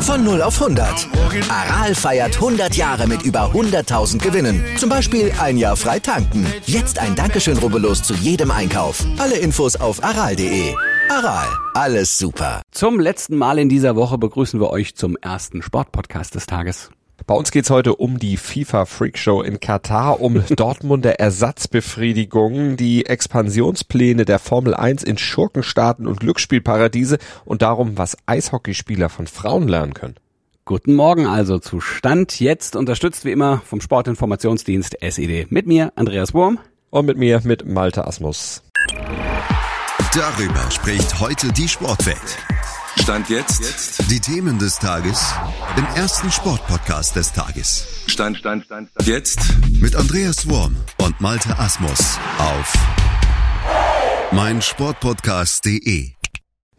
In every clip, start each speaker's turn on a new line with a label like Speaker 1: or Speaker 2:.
Speaker 1: Von 0 auf 100. Aral feiert 100 Jahre mit über 100.000 Gewinnen. Zum Beispiel ein Jahr frei tanken. Jetzt ein Dankeschön, rubbellos zu jedem Einkauf. Alle Infos auf aral.de. Aral, alles super.
Speaker 2: Zum letzten Mal in dieser Woche begrüßen wir euch zum ersten Sportpodcast des Tages.
Speaker 3: Bei uns geht's heute um die FIFA Freak Show in Katar, um Dortmunder Ersatzbefriedigung, die Expansionspläne der Formel 1 in Schurkenstaaten und Glücksspielparadiese und darum, was Eishockeyspieler von Frauen lernen können.
Speaker 2: Guten Morgen also zu Stand jetzt, unterstützt wie immer vom Sportinformationsdienst SED. Mit mir, Andreas Wurm.
Speaker 3: Und mit mir, mit Malte Asmus.
Speaker 1: Darüber spricht heute die Sportwelt.
Speaker 4: Stand jetzt.
Speaker 1: Die Themen des Tages im ersten Sportpodcast des Tages.
Speaker 4: Stand, Stand, Stand, Stand. Jetzt.
Speaker 1: Mit Andreas Worm und Malte Asmus auf meinsportpodcast.de.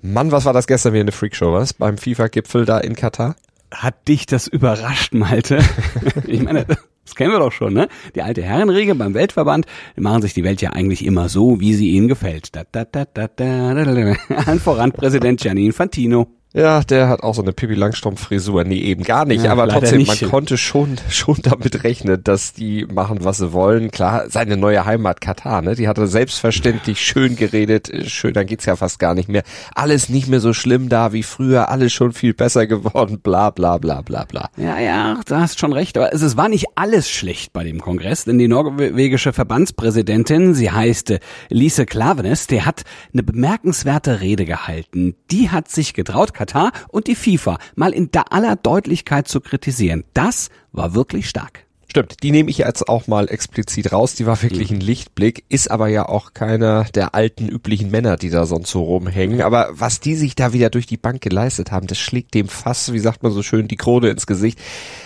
Speaker 3: Mann, was war das gestern wie eine Freakshow, was? Beim FIFA-Gipfel da in Katar?
Speaker 2: Hat dich das überrascht, Malte? ich meine, das kennen wir doch schon, ne? Die alte Herrenregel beim Weltverband, machen sich die Welt ja eigentlich immer so, wie sie ihnen gefällt. Da, da, da, da, da, da, da. Allen voran Präsident Gianni Infantino.
Speaker 3: Ja, der hat auch so eine Pippi Langstrumpf Frisur. Nee, eben gar nicht.
Speaker 2: Ja,
Speaker 3: aber trotzdem,
Speaker 2: nicht.
Speaker 3: man konnte schon, schon damit rechnen, dass die machen, was sie wollen. Klar, seine neue Heimat Katar, ne? Die hat er selbstverständlich schön geredet. Schön, dann geht's ja fast gar nicht mehr. Alles nicht mehr so schlimm da wie früher. Alles schon viel besser geworden. Bla, bla, bla, bla, bla.
Speaker 2: Ja, ja, du hast schon recht. Aber es, es war nicht alles schlecht bei dem Kongress, denn die norwegische Verbandspräsidentin, sie heißt Lise Klavenes, der hat eine bemerkenswerte Rede gehalten. Die hat sich getraut, Katar und die FIFA mal in aller Deutlichkeit zu kritisieren. Das war wirklich stark.
Speaker 3: Stimmt, die nehme ich jetzt auch mal explizit raus. Die war wirklich ein Lichtblick, ist aber ja auch keiner der alten üblichen Männer, die da sonst so rumhängen. Aber was die sich da wieder durch die Bank geleistet haben, das schlägt dem Fass, wie sagt man so schön, die Krone ins Gesicht.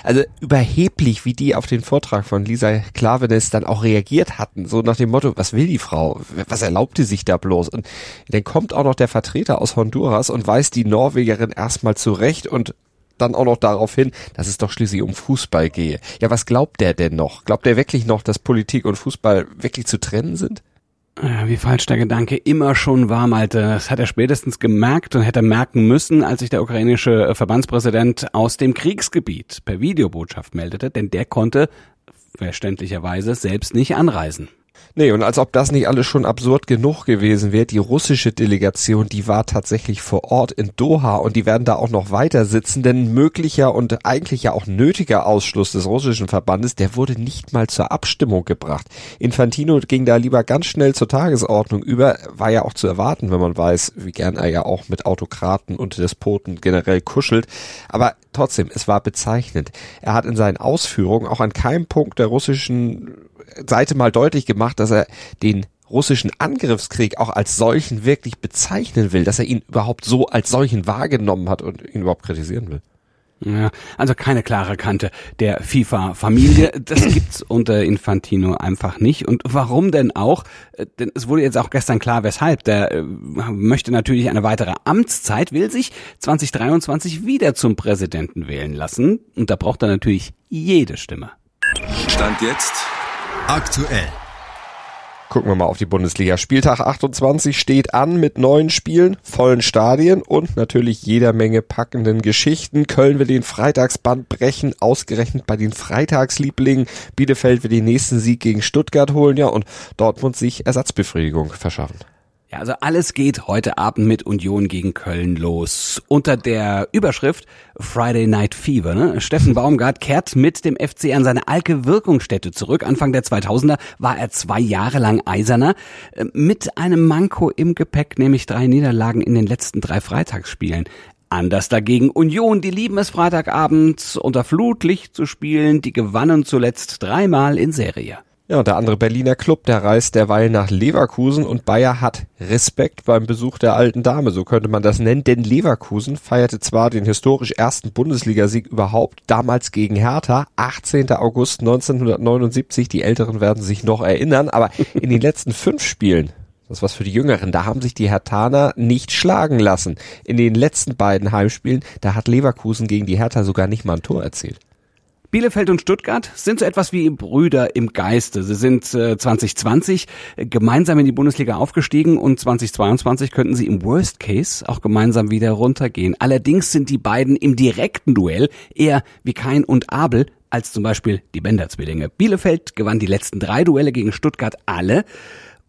Speaker 3: Also überheblich, wie die auf den Vortrag von Lisa Klavenes dann auch reagiert hatten. So nach dem Motto, was will die Frau? Was erlaubt die sich da bloß? Und dann kommt auch noch der Vertreter aus Honduras und weist die Norwegerin erstmal zurecht und dann auch noch darauf hin, dass es doch schließlich um Fußball gehe. Ja, was glaubt der denn noch? Glaubt er wirklich noch, dass Politik und Fußball wirklich zu trennen sind?
Speaker 2: Wie falsch der Gedanke immer schon war, Malte. Das hat er spätestens gemerkt und hätte merken müssen, als sich der ukrainische äh, Verbandspräsident aus dem Kriegsgebiet per Videobotschaft meldete, denn der konnte verständlicherweise selbst nicht anreisen.
Speaker 3: Nee, und als ob das nicht alles schon absurd genug gewesen wäre, die russische Delegation, die war tatsächlich vor Ort in Doha und die werden da auch noch weiter sitzen, denn möglicher und eigentlich ja auch nötiger Ausschluss des russischen Verbandes, der wurde nicht mal zur Abstimmung gebracht. Infantino ging da lieber ganz schnell zur Tagesordnung über, war ja auch zu erwarten, wenn man weiß, wie gern er ja auch mit Autokraten und Despoten generell kuschelt, aber trotzdem, es war bezeichnend. Er hat in seinen Ausführungen auch an keinem Punkt der russischen Seite mal deutlich gemacht, dass er den russischen Angriffskrieg auch als solchen wirklich bezeichnen will, dass er ihn überhaupt so als solchen wahrgenommen hat und ihn überhaupt kritisieren will.
Speaker 2: Ja, also keine klare Kante der FIFA-Familie. Das gibt's unter Infantino einfach nicht. Und warum denn auch? Äh, Denn es wurde jetzt auch gestern klar, weshalb. Der äh, möchte natürlich eine weitere Amtszeit, will sich 2023 wieder zum Präsidenten wählen lassen. Und da braucht er natürlich jede Stimme.
Speaker 4: Stand jetzt.
Speaker 1: Aktuell.
Speaker 3: Gucken wir mal auf die Bundesliga. Spieltag 28 steht an mit neun Spielen, vollen Stadien und natürlich jeder Menge packenden Geschichten. Köln will den Freitagsband brechen, ausgerechnet bei den Freitagslieblingen. Bielefeld will den nächsten Sieg gegen Stuttgart holen, ja, und Dortmund sich Ersatzbefriedigung verschaffen.
Speaker 2: Ja, also alles geht heute Abend mit Union gegen Köln los. Unter der Überschrift Friday Night Fever. Ne? Steffen Baumgart kehrt mit dem FC an seine alte Wirkungsstätte zurück. Anfang der 2000er war er zwei Jahre lang Eiserner. äh, Mit einem Manko im Gepäck, nämlich drei Niederlagen in den letzten drei Freitagsspielen. Anders dagegen Union, die lieben es Freitagabends unter Flutlicht zu spielen. Die gewannen zuletzt dreimal in Serie.
Speaker 3: Ja, und der andere Berliner Club, der reist derweil nach Leverkusen und Bayer hat Respekt beim Besuch der alten Dame, so könnte man das nennen, denn Leverkusen feierte zwar den historisch ersten Bundesligasieg überhaupt, damals gegen Hertha, 18. August 1979, die Älteren werden sich noch erinnern, aber in den letzten fünf Spielen das was für die Jüngeren. Da haben sich die Hertaner nicht schlagen lassen. In den letzten beiden Heimspielen, da hat Leverkusen gegen die Hertha sogar nicht mal ein Tor erzielt.
Speaker 2: Bielefeld und Stuttgart sind so etwas wie Brüder im Geiste. Sie sind äh, 2020 gemeinsam in die Bundesliga aufgestiegen und 2022 könnten sie im Worst Case auch gemeinsam wieder runtergehen. Allerdings sind die beiden im direkten Duell eher wie Kain und Abel als zum Beispiel die Bender-Zwillinge. Bielefeld gewann die letzten drei Duelle gegen Stuttgart alle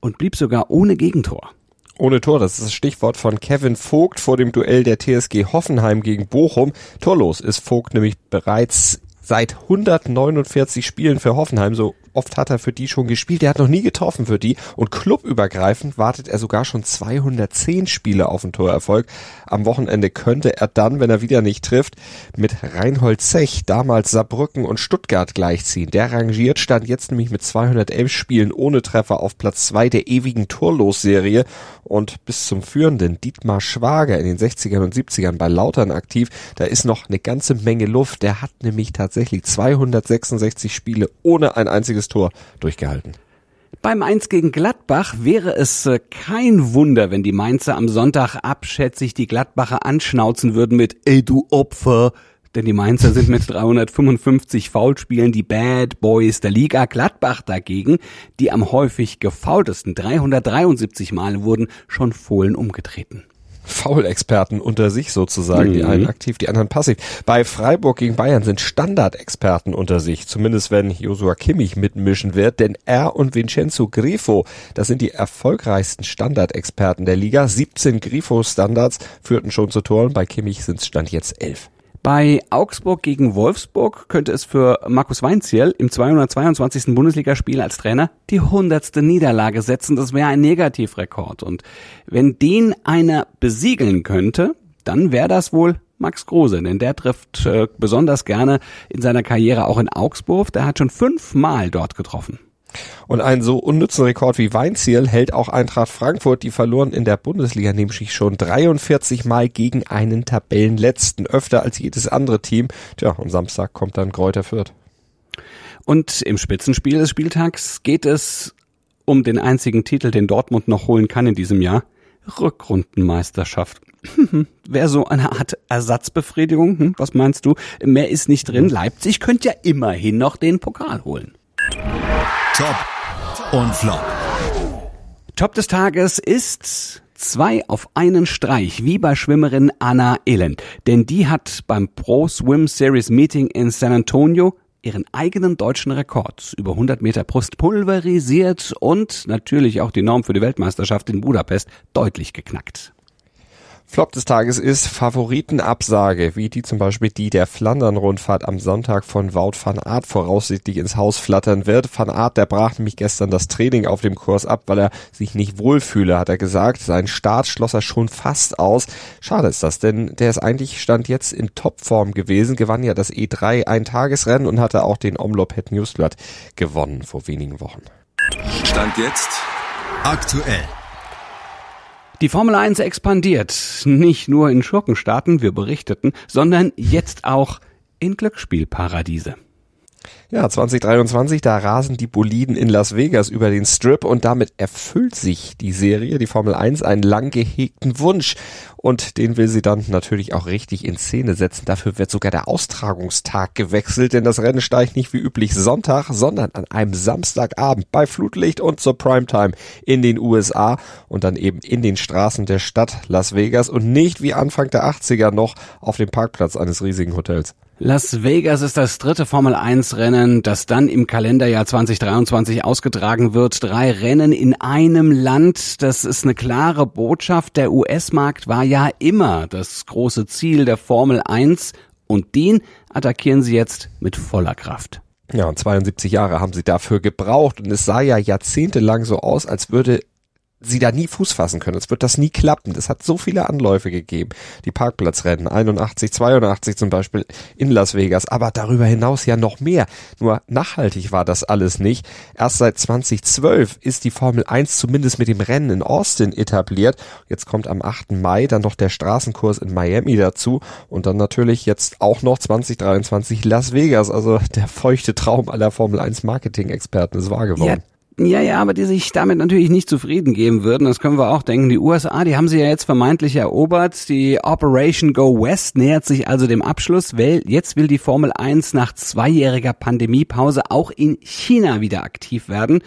Speaker 2: und blieb sogar ohne Gegentor.
Speaker 3: Ohne Tor, das ist das Stichwort von Kevin Vogt vor dem Duell der TSG Hoffenheim gegen Bochum. Torlos ist Vogt nämlich bereits seit 149 Spielen für Hoffenheim. So oft hat er für die schon gespielt. Er hat noch nie getroffen für die. Und clubübergreifend wartet er sogar schon 210 Spiele auf den Torerfolg. Am Wochenende könnte er dann, wenn er wieder nicht trifft, mit Reinhold Zech, damals Saarbrücken und Stuttgart gleichziehen. Der rangiert, stand jetzt nämlich mit 211 Spielen ohne Treffer auf Platz zwei der ewigen Torlosserie und bis zum führenden Dietmar Schwager in den 60ern und 70ern bei Lautern aktiv. Da ist noch eine ganze Menge Luft. Der hat nämlich tatsächlich 266 Spiele ohne ein einziges Tor durchgehalten.
Speaker 2: Beim 1 gegen Gladbach wäre es äh, kein Wunder, wenn die Mainzer am Sonntag abschätzig die Gladbacher anschnauzen würden mit Ey du Opfer, denn die Mainzer sind mit 355 Foulspielen die Bad Boys der Liga. Gladbach dagegen, die am häufig gefaultesten 373 Mal wurden schon Fohlen umgetreten.
Speaker 3: Foul-Experten unter sich sozusagen, mhm. die einen aktiv, die anderen passiv. Bei Freiburg gegen Bayern sind Standardexperten unter sich, zumindest wenn Josua Kimmich mitmischen wird, denn er und Vincenzo Grifo, das sind die erfolgreichsten Standardexperten der Liga. 17 Grifo-Standards führten schon zu Toren, bei Kimmich sind es Stand jetzt 11.
Speaker 2: Bei Augsburg gegen Wolfsburg könnte es für Markus Weinziel im 222. Bundesligaspiel als Trainer die hundertste Niederlage setzen. Das wäre ein Negativrekord. Und wenn den einer besiegeln könnte, dann wäre das wohl Max Kruse, denn der trifft äh, besonders gerne in seiner Karriere auch in Augsburg. Der hat schon fünfmal dort getroffen.
Speaker 3: Und einen so unnützen Rekord wie Weinziel hält auch Eintracht Frankfurt, die verloren in der Bundesliga nämlich schon 43 Mal gegen einen Tabellenletzten, öfter als jedes andere Team. Tja, und Samstag kommt dann Kräuter Fürth.
Speaker 2: Und im Spitzenspiel des Spieltags geht es um den einzigen Titel, den Dortmund noch holen kann in diesem Jahr. Rückrundenmeisterschaft. Wäre so eine Art Ersatzbefriedigung. Hm, was meinst du? Mehr ist nicht drin. Leipzig könnte ja immerhin noch den Pokal holen.
Speaker 1: Top und Flop.
Speaker 2: Top des Tages ist zwei auf einen Streich, wie bei Schwimmerin Anna Elend. Denn die hat beim Pro Swim Series Meeting in San Antonio ihren eigenen deutschen Rekord über 100 Meter Brust pulverisiert und natürlich auch die Norm für die Weltmeisterschaft in Budapest deutlich geknackt.
Speaker 3: Flop des Tages ist Favoritenabsage, wie die zum Beispiel die der Flandern-Rundfahrt am Sonntag von Wout van Aert voraussichtlich ins Haus flattern wird. Van Aert, der brach nämlich gestern das Training auf dem Kurs ab, weil er sich nicht wohlfühle, hat er gesagt. Sein Start schloss er schon fast aus. Schade ist das, denn der ist eigentlich stand jetzt in Topform gewesen, gewann ja das E3 Eintagesrennen und hatte auch den Omlop Het Newsblatt gewonnen vor wenigen Wochen.
Speaker 4: Stand jetzt
Speaker 1: aktuell.
Speaker 2: Die Formel 1 expandiert nicht nur in Schurkenstaaten, wir berichteten, sondern jetzt auch in Glücksspielparadiese.
Speaker 3: Ja, 2023, da rasen die Boliden in Las Vegas über den Strip und damit erfüllt sich die Serie, die Formel 1, einen lang gehegten Wunsch. Und den will sie dann natürlich auch richtig in Szene setzen. Dafür wird sogar der Austragungstag gewechselt, denn das Rennen steigt nicht wie üblich Sonntag, sondern an einem Samstagabend bei Flutlicht und zur Primetime in den USA und dann eben in den Straßen der Stadt Las Vegas und nicht wie Anfang der 80er noch auf dem Parkplatz eines riesigen Hotels.
Speaker 2: Las Vegas ist das dritte Formel 1 Rennen, das dann im Kalenderjahr 2023 ausgetragen wird. Drei Rennen in einem Land. Das ist eine klare Botschaft. Der US-Markt war ja immer das große Ziel der Formel 1 und den attackieren sie jetzt mit voller Kraft.
Speaker 3: Ja, und 72 Jahre haben sie dafür gebraucht und es sah ja jahrzehntelang so aus, als würde sie da nie Fuß fassen können. Es wird das nie klappen. Es hat so viele Anläufe gegeben. Die Parkplatzrennen, 81, 82 zum Beispiel in Las Vegas, aber darüber hinaus ja noch mehr. Nur nachhaltig war das alles nicht. Erst seit 2012 ist die Formel 1 zumindest mit dem Rennen in Austin etabliert. Jetzt kommt am 8. Mai dann noch der Straßenkurs in Miami dazu und dann natürlich jetzt auch noch 2023 Las Vegas. Also der feuchte Traum aller Formel 1 Marketing-Experten ist wahr geworden. Ja
Speaker 2: Ja, ja, aber die sich damit natürlich nicht zufrieden geben würden. Das können wir auch denken. Die USA, die haben sie ja jetzt vermeintlich erobert. Die Operation Go West nähert sich also dem Abschluss. Jetzt will die Formel 1 nach zweijähriger Pandemiepause auch in China wieder aktiv werden.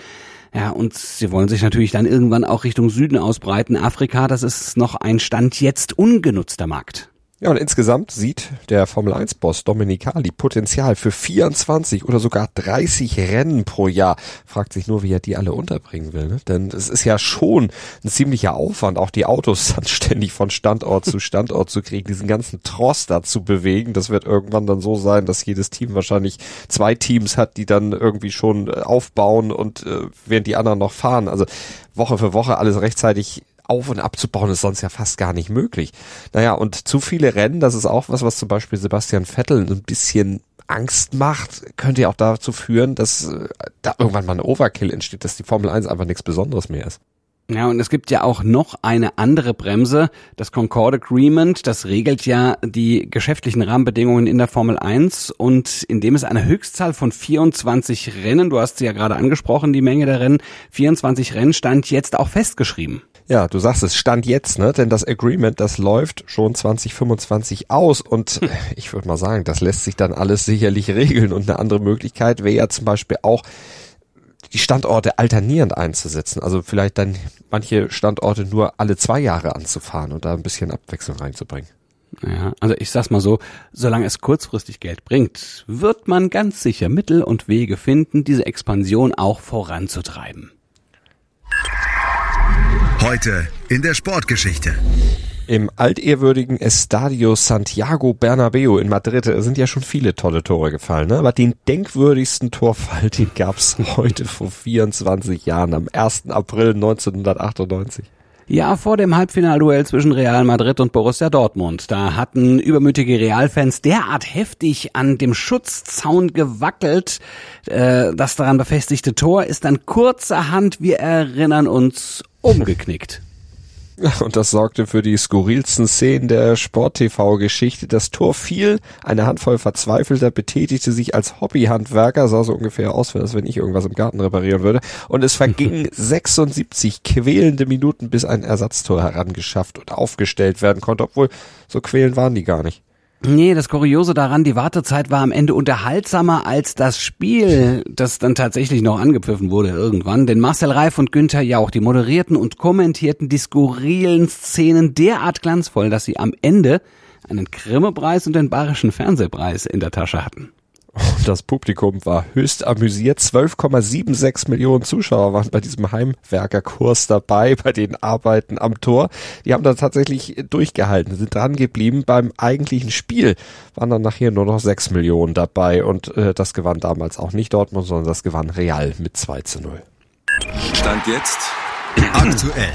Speaker 2: Ja, und sie wollen sich natürlich dann irgendwann auch Richtung Süden ausbreiten. Afrika, das ist noch ein Stand jetzt ungenutzter Markt.
Speaker 3: Ja, und insgesamt sieht der Formel 1 Boss Dominicali Potenzial für 24 oder sogar 30 Rennen pro Jahr. Fragt sich nur, wie er die alle unterbringen will, ne? Denn es ist ja schon ein ziemlicher Aufwand, auch die Autos dann ständig von Standort zu Standort zu kriegen, diesen ganzen Trost da zu bewegen. Das wird irgendwann dann so sein, dass jedes Team wahrscheinlich zwei Teams hat, die dann irgendwie schon äh, aufbauen und äh, während die anderen noch fahren. Also Woche für Woche alles rechtzeitig auf und abzubauen ist sonst ja fast gar nicht möglich. Naja, und zu viele Rennen, das ist auch was, was zum Beispiel Sebastian Vettel ein bisschen Angst macht, könnte ja auch dazu führen, dass äh, da irgendwann mal ein Overkill entsteht, dass die Formel 1 einfach nichts Besonderes mehr ist.
Speaker 2: Ja, und es gibt ja auch noch eine andere Bremse, das Concord Agreement, das regelt ja die geschäftlichen Rahmenbedingungen in der Formel 1 und indem es eine Höchstzahl von 24 Rennen, du hast sie ja gerade angesprochen, die Menge der Rennen, 24 Rennen stand jetzt auch festgeschrieben.
Speaker 3: Ja, du sagst es, stand jetzt, ne? Denn das Agreement, das läuft schon 2025 aus und hm. ich würde mal sagen, das lässt sich dann alles sicherlich regeln und eine andere Möglichkeit wäre ja zum Beispiel auch, die Standorte alternierend einzusetzen. Also vielleicht dann manche Standorte nur alle zwei Jahre anzufahren und da ein bisschen Abwechslung reinzubringen.
Speaker 2: Ja, also ich sag's mal so, solange es kurzfristig Geld bringt, wird man ganz sicher Mittel und Wege finden, diese Expansion auch voranzutreiben.
Speaker 1: Heute in der Sportgeschichte.
Speaker 3: Im altehrwürdigen Estadio Santiago Bernabeo in Madrid sind ja schon viele tolle Tore gefallen, ne? aber den denkwürdigsten Torfall, den gab's heute vor 24 Jahren, am 1. April 1998.
Speaker 2: Ja, vor dem Halbfinalduell zwischen Real Madrid und Borussia Dortmund. Da hatten übermütige Realfans derart heftig an dem Schutzzaun gewackelt. Äh, das daran befestigte Tor ist dann kurzerhand, wir erinnern uns, umgeknickt.
Speaker 3: Und das sorgte für die skurrilsten Szenen der Sport-TV-Geschichte. Das Tor fiel, eine Handvoll Verzweifelter betätigte sich als Hobbyhandwerker, sah so ungefähr aus, als wenn ich irgendwas im Garten reparieren würde. Und es vergingen 76 quälende Minuten, bis ein Ersatztor herangeschafft und aufgestellt werden konnte, obwohl so quälend waren die gar nicht.
Speaker 2: Nee, das Kuriose daran, die Wartezeit war am Ende unterhaltsamer als das Spiel, das dann tatsächlich noch angepfiffen wurde irgendwann. Denn Marcel Reif und Günther Jauch, die moderierten und kommentierten die skurrilen Szenen derart glanzvoll, dass sie am Ende einen Grimme-Preis und den Bayerischen Fernsehpreis in der Tasche hatten.
Speaker 3: Das Publikum war höchst amüsiert. 12,76 Millionen Zuschauer waren bei diesem Heimwerkerkurs dabei, bei den Arbeiten am Tor. Die haben da tatsächlich durchgehalten, sind dran geblieben. Beim eigentlichen Spiel waren dann nachher nur noch 6 Millionen dabei und äh, das gewann damals auch nicht Dortmund, sondern das gewann Real mit 2 zu 0.
Speaker 4: Stand jetzt
Speaker 1: aktuell.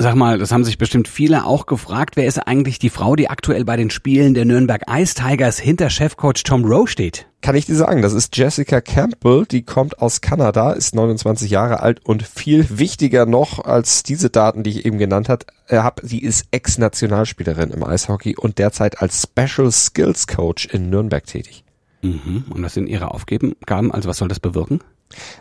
Speaker 2: Sag mal, das haben sich bestimmt viele auch gefragt. Wer ist eigentlich die Frau, die aktuell bei den Spielen der Nürnberg Ice Tigers hinter Chefcoach Tom Rowe steht?
Speaker 3: Kann ich dir sagen, das ist Jessica Campbell, die kommt aus Kanada, ist 29 Jahre alt und viel wichtiger noch als diese Daten, die ich eben genannt äh, hab, sie ist Ex-Nationalspielerin im Eishockey und derzeit als Special Skills Coach in Nürnberg tätig.
Speaker 2: Mhm. Und was sind ihre Aufgaben? Also was soll das bewirken?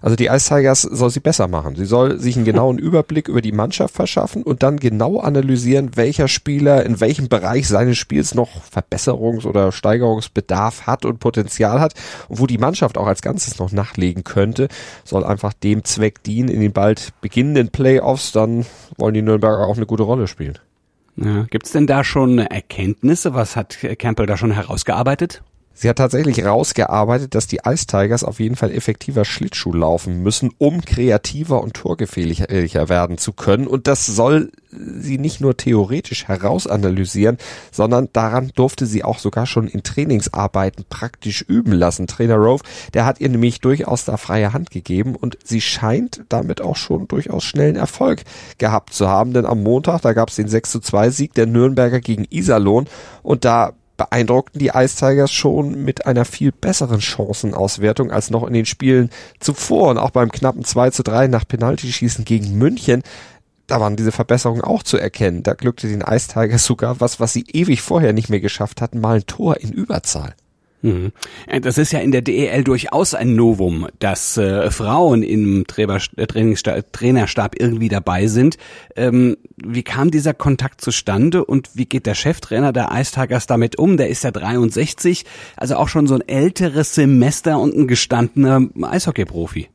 Speaker 3: Also die Ice Tigers soll sie besser machen. Sie soll sich einen genauen Überblick über die Mannschaft verschaffen und dann genau analysieren, welcher Spieler in welchem Bereich seines Spiels noch Verbesserungs- oder Steigerungsbedarf hat und Potenzial hat und wo die Mannschaft auch als Ganzes noch nachlegen könnte, soll einfach dem Zweck dienen in den bald beginnenden Playoffs. Dann wollen die Nürnberger auch eine gute Rolle spielen.
Speaker 2: Ja, Gibt es denn da schon Erkenntnisse? Was hat Campbell da schon herausgearbeitet?
Speaker 3: Sie hat tatsächlich rausgearbeitet, dass die Ice Tigers auf jeden Fall effektiver Schlittschuh laufen müssen, um kreativer und torgefährlicher werden zu können. Und das soll sie nicht nur theoretisch herausanalysieren, sondern daran durfte sie auch sogar schon in Trainingsarbeiten praktisch üben lassen. Trainer Rove, der hat ihr nämlich durchaus da freie Hand gegeben und sie scheint damit auch schon durchaus schnellen Erfolg gehabt zu haben, denn am Montag, da gab es den 6 zu 2 Sieg der Nürnberger gegen Iserlohn und da beeindruckten die Ice Tigers schon mit einer viel besseren Chancenauswertung als noch in den Spielen zuvor und auch beim knappen 2 zu 3 nach Penaltyschießen gegen München. Da waren diese Verbesserungen auch zu erkennen. Da glückte den Ice sogar was, was sie ewig vorher nicht mehr geschafft hatten, mal ein Tor in Überzahl.
Speaker 2: Mhm. Äh, das ist ja in der DEL durchaus ein Novum, dass äh, Frauen im äh, Trainerstab irgendwie dabei sind. Ähm, wie kam dieser Kontakt zustande und wie geht der Cheftrainer der Ice Tigers damit um? Der ist ja 63, also auch schon so ein älteres Semester und ein gestandener Eishockey-Profi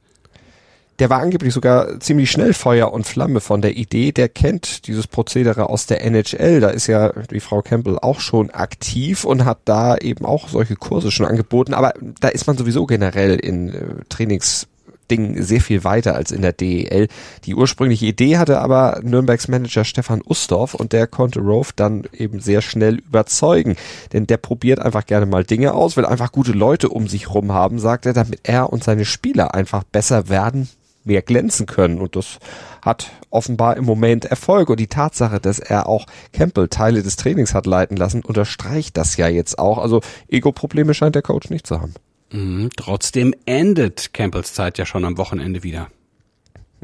Speaker 3: der war angeblich sogar ziemlich schnell Feuer und Flamme von der Idee. Der kennt dieses Prozedere aus der NHL. Da ist ja die Frau Campbell auch schon aktiv und hat da eben auch solche Kurse schon angeboten. Aber da ist man sowieso generell in äh, Trainings sehr viel weiter als in der DEL. Die ursprüngliche Idee hatte aber Nürnbergs Manager Stefan Ustorf und der konnte Rove dann eben sehr schnell überzeugen. Denn der probiert einfach gerne mal Dinge aus, will einfach gute Leute um sich rum haben, sagt er, damit er und seine Spieler einfach besser werden, mehr glänzen können. Und das hat offenbar im Moment Erfolg. Und die Tatsache, dass er auch Campbell Teile des Trainings hat leiten lassen, unterstreicht das ja jetzt auch. Also Ego-Probleme scheint der Coach nicht zu haben.
Speaker 2: Mhm, trotzdem endet Campbells Zeit ja schon am Wochenende wieder.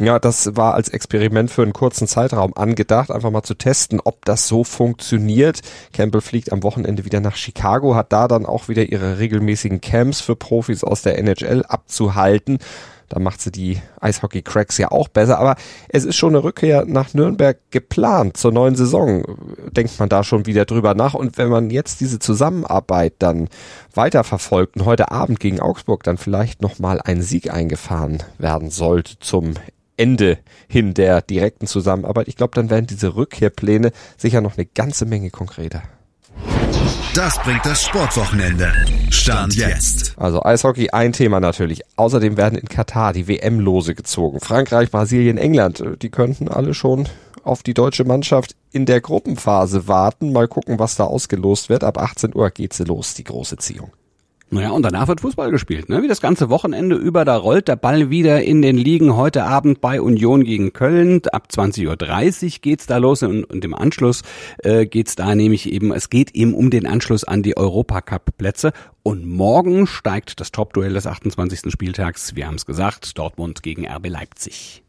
Speaker 3: Ja, das war als Experiment für einen kurzen Zeitraum angedacht, einfach mal zu testen, ob das so funktioniert. Campbell fliegt am Wochenende wieder nach Chicago, hat da dann auch wieder ihre regelmäßigen Camps für Profis aus der NHL abzuhalten. Da macht sie die Eishockey-Cracks ja auch besser. Aber es ist schon eine Rückkehr nach Nürnberg geplant zur neuen Saison. Denkt man da schon wieder drüber nach. Und wenn man jetzt diese Zusammenarbeit dann weiterverfolgt und heute Abend gegen Augsburg dann vielleicht nochmal ein Sieg eingefahren werden sollte zum Ende hin der direkten Zusammenarbeit, ich glaube, dann werden diese Rückkehrpläne sicher noch eine ganze Menge konkreter.
Speaker 4: Das bringt das Sportwochenende. Stand jetzt.
Speaker 3: Also Eishockey ein Thema natürlich. Außerdem werden in Katar die WM-Lose gezogen. Frankreich, Brasilien, England, die könnten alle schon auf die deutsche Mannschaft in der Gruppenphase warten. Mal gucken, was da ausgelost wird. Ab 18 Uhr geht's los, die große Ziehung.
Speaker 2: Naja, und danach wird Fußball gespielt, ne? Wie das ganze Wochenende über, da rollt der Ball wieder in den Ligen. Heute Abend bei Union gegen Köln. Ab 20.30 Uhr geht's da los und, und im Anschluss äh, geht's da nämlich eben, es geht eben um den Anschluss an die Europacup-Plätze. Und morgen steigt das Topduell des 28. Spieltags, wir haben es gesagt, Dortmund gegen RB Leipzig.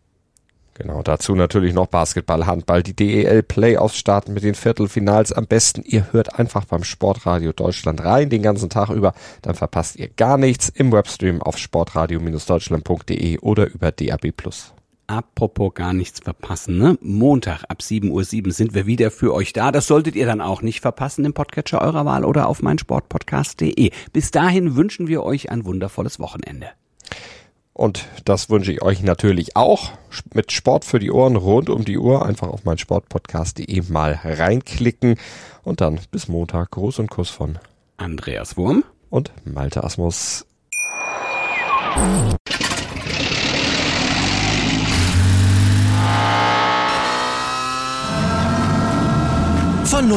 Speaker 3: Genau, dazu natürlich noch Basketball, Handball, die DEL Playoffs starten mit den Viertelfinals. Am besten, ihr hört einfach beim Sportradio Deutschland rein den ganzen Tag über, dann verpasst ihr gar nichts im Webstream auf sportradio-deutschland.de oder über DAB+.
Speaker 2: Apropos gar nichts verpassen, ne? Montag ab 7.07 Uhr sind wir wieder für euch da. Das solltet ihr dann auch nicht verpassen im Podcatcher eurer Wahl oder auf meinsportpodcast.de. Bis dahin wünschen wir euch ein wundervolles Wochenende.
Speaker 3: Und das wünsche ich euch natürlich auch mit Sport für die Ohren rund um die Uhr. Einfach auf mein Sportpodcast.de mal reinklicken. Und dann bis Montag. Gruß und Kuss von
Speaker 2: Andreas Wurm
Speaker 3: und Malte Asmus.